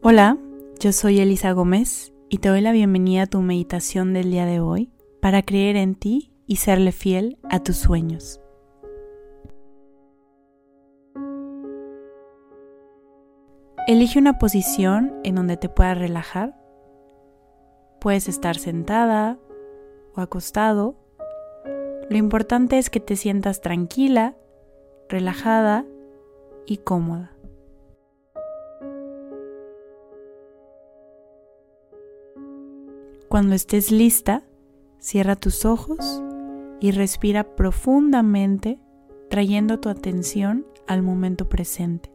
Hola, yo soy Elisa Gómez y te doy la bienvenida a tu meditación del día de hoy para creer en ti y serle fiel a tus sueños. Elige una posición en donde te puedas relajar. Puedes estar sentada o acostado. Lo importante es que te sientas tranquila, relajada y cómoda. Cuando estés lista, cierra tus ojos y respira profundamente trayendo tu atención al momento presente.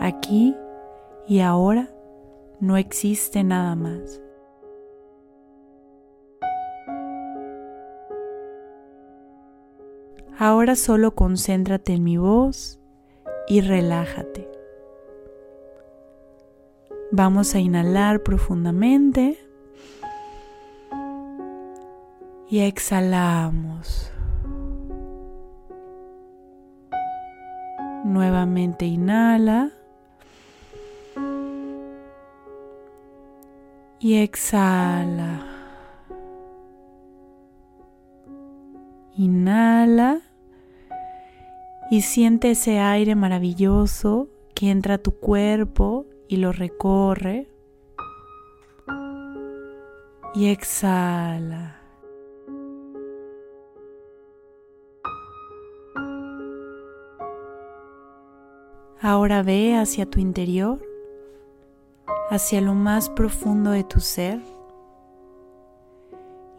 Aquí y ahora no existe nada más. Ahora solo concéntrate en mi voz y relájate. Vamos a inhalar profundamente y exhalamos. Nuevamente inhala. Y exhala. Inhala y siente ese aire maravilloso que entra a tu cuerpo y lo recorre. Y exhala. Ahora ve hacia tu interior, hacia lo más profundo de tu ser,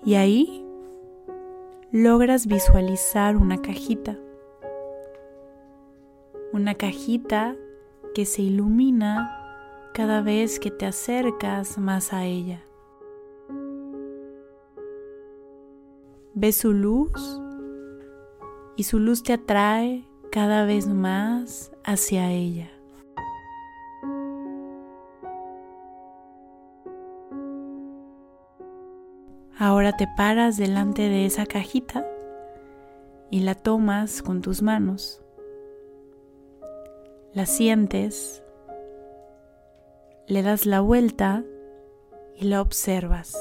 y ahí logras visualizar una cajita, una cajita que se ilumina cada vez que te acercas más a ella. Ves su luz y su luz te atrae cada vez más hacia ella. Ahora te paras delante de esa cajita y la tomas con tus manos. La sientes, le das la vuelta y la observas.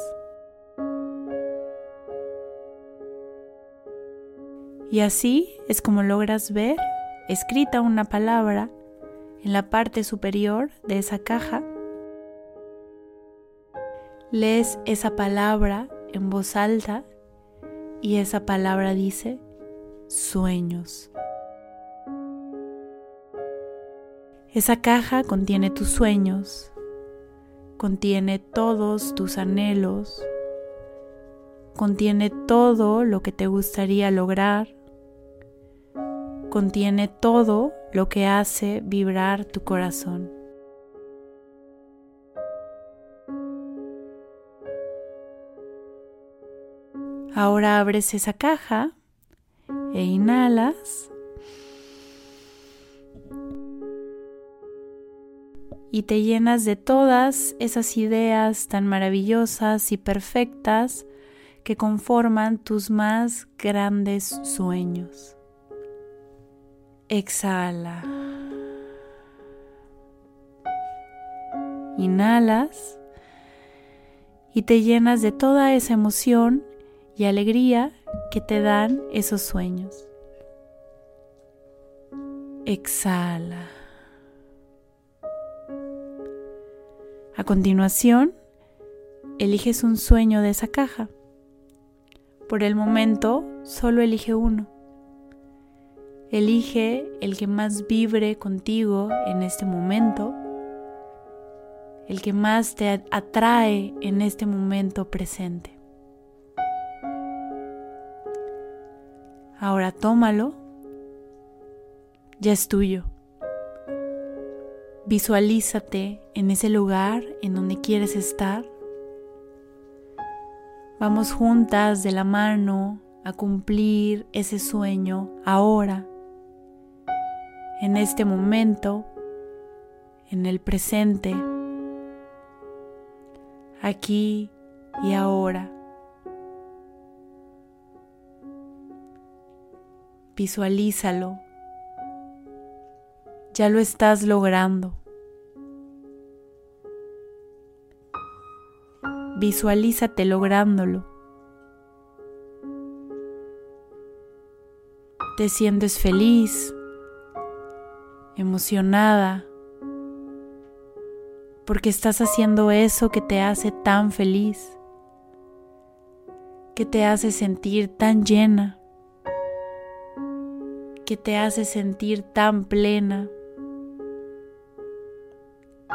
Y así es como logras ver escrita una palabra en la parte superior de esa caja. Lees esa palabra en voz alta y esa palabra dice sueños. Esa caja contiene tus sueños, contiene todos tus anhelos, contiene todo lo que te gustaría lograr contiene todo lo que hace vibrar tu corazón. Ahora abres esa caja e inhalas y te llenas de todas esas ideas tan maravillosas y perfectas que conforman tus más grandes sueños. Exhala. Inhalas y te llenas de toda esa emoción y alegría que te dan esos sueños. Exhala. A continuación, eliges un sueño de esa caja. Por el momento, solo elige uno. Elige el que más vibre contigo en este momento, el que más te atrae en este momento presente. Ahora tómalo, ya es tuyo. Visualízate en ese lugar en donde quieres estar. Vamos juntas de la mano a cumplir ese sueño ahora en este momento, en el presente, aquí y ahora. Visualízalo. Ya lo estás logrando. Visualízate lográndolo. Te sientes feliz, emocionada, porque estás haciendo eso que te hace tan feliz, que te hace sentir tan llena, que te hace sentir tan plena,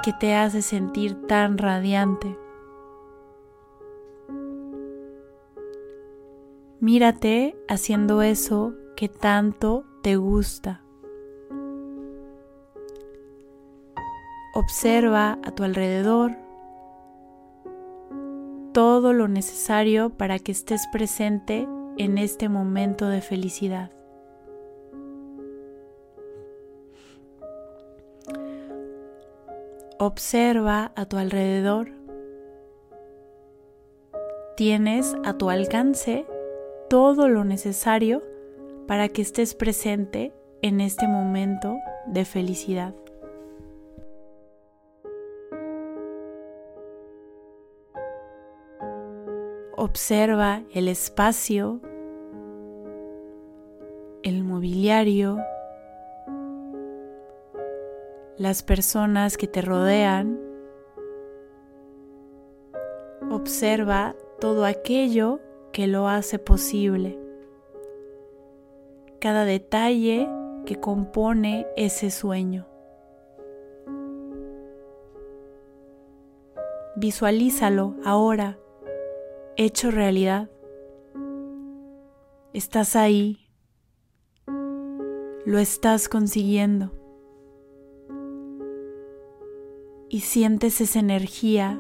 que te hace sentir tan radiante. Mírate haciendo eso que tanto te gusta. Observa a tu alrededor todo lo necesario para que estés presente en este momento de felicidad. Observa a tu alrededor. Tienes a tu alcance todo lo necesario para que estés presente en este momento de felicidad. Observa el espacio, el mobiliario, las personas que te rodean. Observa todo aquello que lo hace posible, cada detalle que compone ese sueño. Visualízalo ahora hecho realidad. Estás ahí. Lo estás consiguiendo. Y sientes esa energía,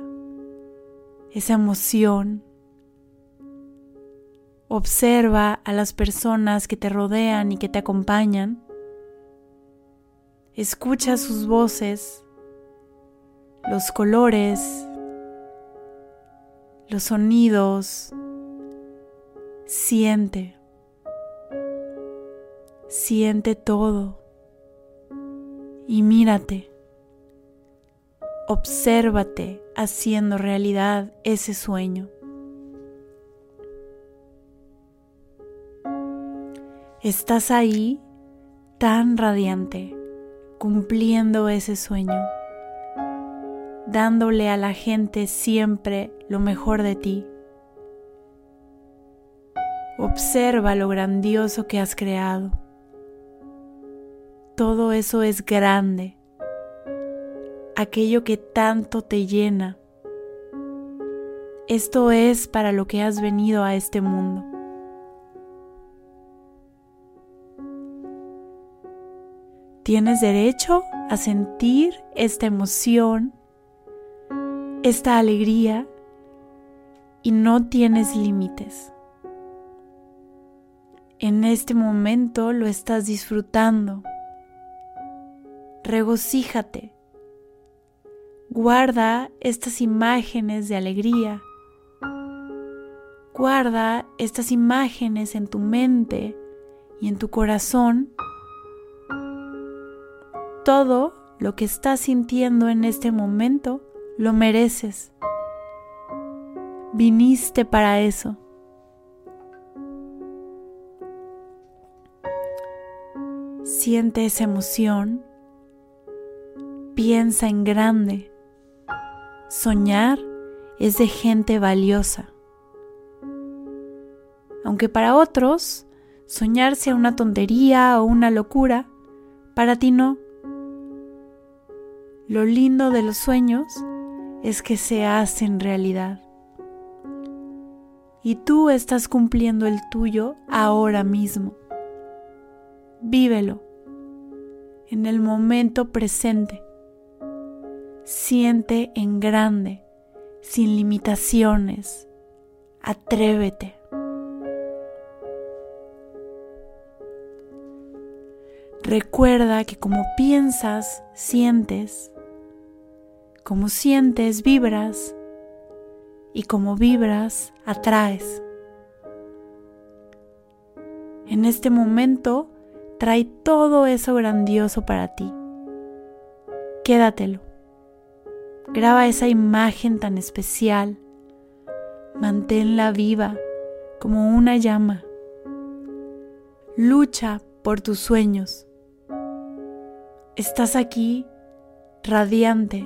esa emoción. Observa a las personas que te rodean y que te acompañan. Escucha sus voces, los colores, los sonidos. Siente. Siente todo. Y mírate. Obsérvate haciendo realidad ese sueño. Estás ahí tan radiante, cumpliendo ese sueño dándole a la gente siempre lo mejor de ti. Observa lo grandioso que has creado. Todo eso es grande, aquello que tanto te llena. Esto es para lo que has venido a este mundo. Tienes derecho a sentir esta emoción esta alegría y no tienes límites. En este momento lo estás disfrutando. Regocíjate. Guarda estas imágenes de alegría. Guarda estas imágenes en tu mente y en tu corazón. Todo lo que estás sintiendo en este momento lo mereces. Viniste para eso. Siente esa emoción. Piensa en grande. Soñar es de gente valiosa. Aunque para otros soñar sea una tontería o una locura, para ti no. Lo lindo de los sueños es que se hacen realidad. Y tú estás cumpliendo el tuyo ahora mismo. Vívelo en el momento presente. Siente en grande, sin limitaciones. Atrévete. Recuerda que como piensas, sientes, como sientes, vibras y como vibras, atraes. En este momento, trae todo eso grandioso para ti. Quédatelo. Graba esa imagen tan especial, Manténla viva como una llama. Lucha por tus sueños. Estás aquí radiante,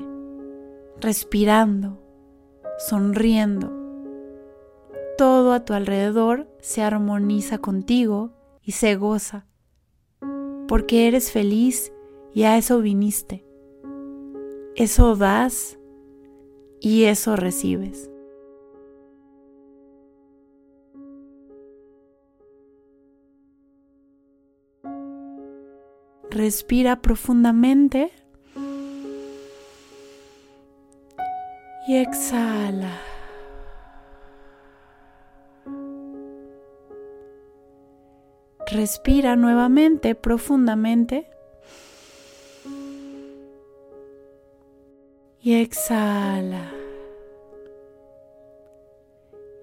respirando, sonriendo. Todo a tu alrededor se armoniza contigo y se goza, porque eres feliz y a eso viniste. Eso das y eso recibes. Respira profundamente y exhala. Respira nuevamente profundamente y exhala.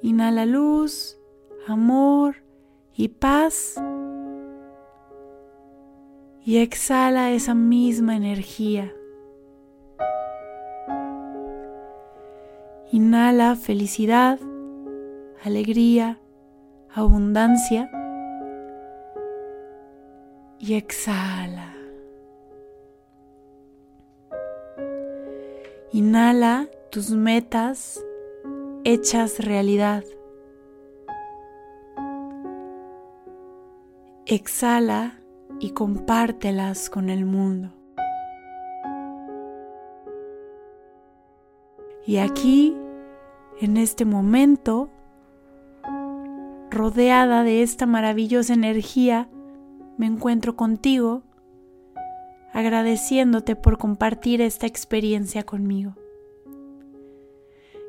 Inhala luz, amor y paz. Y exhala esa misma energía. Inhala felicidad, alegría, abundancia. Y exhala. Inhala tus metas hechas realidad. Exhala y compártelas con el mundo. Y aquí, en este momento, rodeada de esta maravillosa energía, me encuentro contigo, agradeciéndote por compartir esta experiencia conmigo.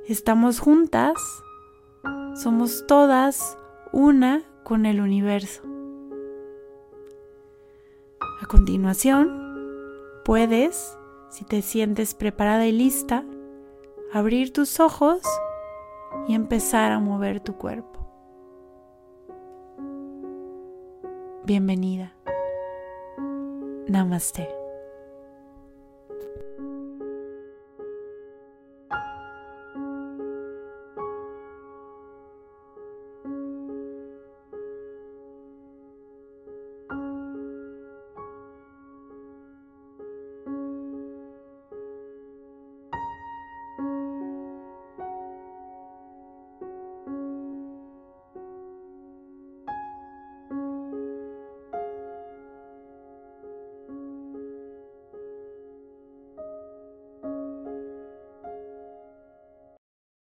Estamos juntas, somos todas una con el universo. A continuación, puedes, si te sientes preparada y lista, abrir tus ojos y empezar a mover tu cuerpo. Bienvenida. Namaste.